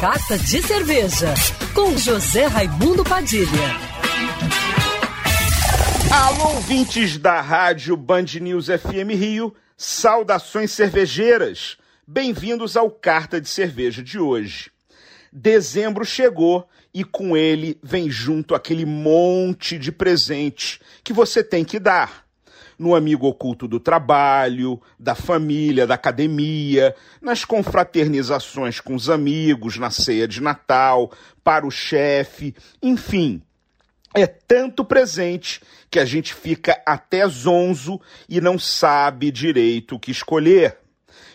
Carta de Cerveja, com José Raimundo Padilha. Alô, ouvintes da rádio Band News FM Rio, saudações cervejeiras. Bem-vindos ao Carta de Cerveja de hoje. Dezembro chegou e com ele vem junto aquele monte de presente que você tem que dar no amigo oculto do trabalho, da família, da academia, nas confraternizações com os amigos, na ceia de Natal, para o chefe, enfim. É tanto presente que a gente fica até zonzo e não sabe direito o que escolher.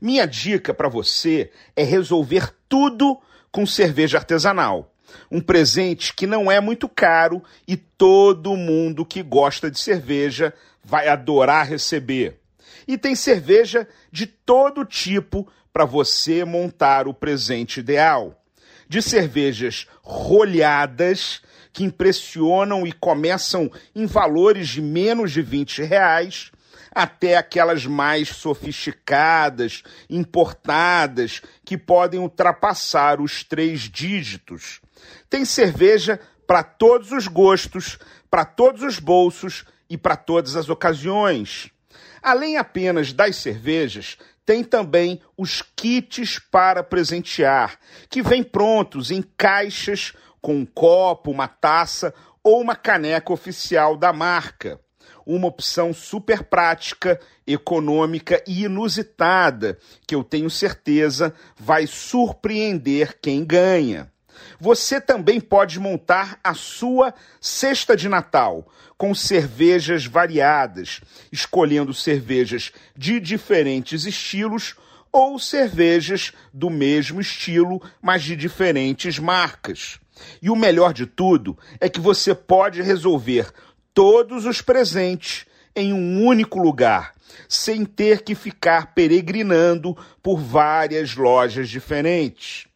Minha dica para você é resolver tudo com cerveja artesanal. Um presente que não é muito caro e todo mundo que gosta de cerveja vai adorar receber. E tem cerveja de todo tipo para você montar o presente ideal. De cervejas rolhadas que impressionam e começam em valores de menos de 20 reais, até aquelas mais sofisticadas, importadas, que podem ultrapassar os três dígitos. Tem cerveja para todos os gostos, para todos os bolsos e para todas as ocasiões. Além apenas das cervejas, tem também os kits para presentear, que vêm prontos em caixas com um copo, uma taça ou uma caneca oficial da marca. Uma opção super prática, econômica e inusitada, que eu tenho certeza vai surpreender quem ganha. Você também pode montar a sua cesta de Natal com cervejas variadas, escolhendo cervejas de diferentes estilos ou cervejas do mesmo estilo, mas de diferentes marcas. E o melhor de tudo é que você pode resolver todos os presentes em um único lugar, sem ter que ficar peregrinando por várias lojas diferentes.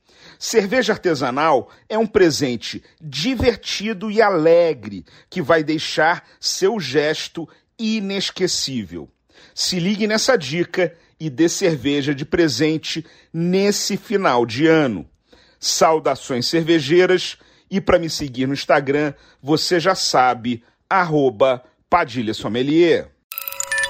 Cerveja artesanal é um presente divertido e alegre que vai deixar seu gesto inesquecível. Se ligue nessa dica e dê cerveja de presente nesse final de ano. Saudações cervejeiras e para me seguir no Instagram, você já sabe, arroba Padilha Sommelier.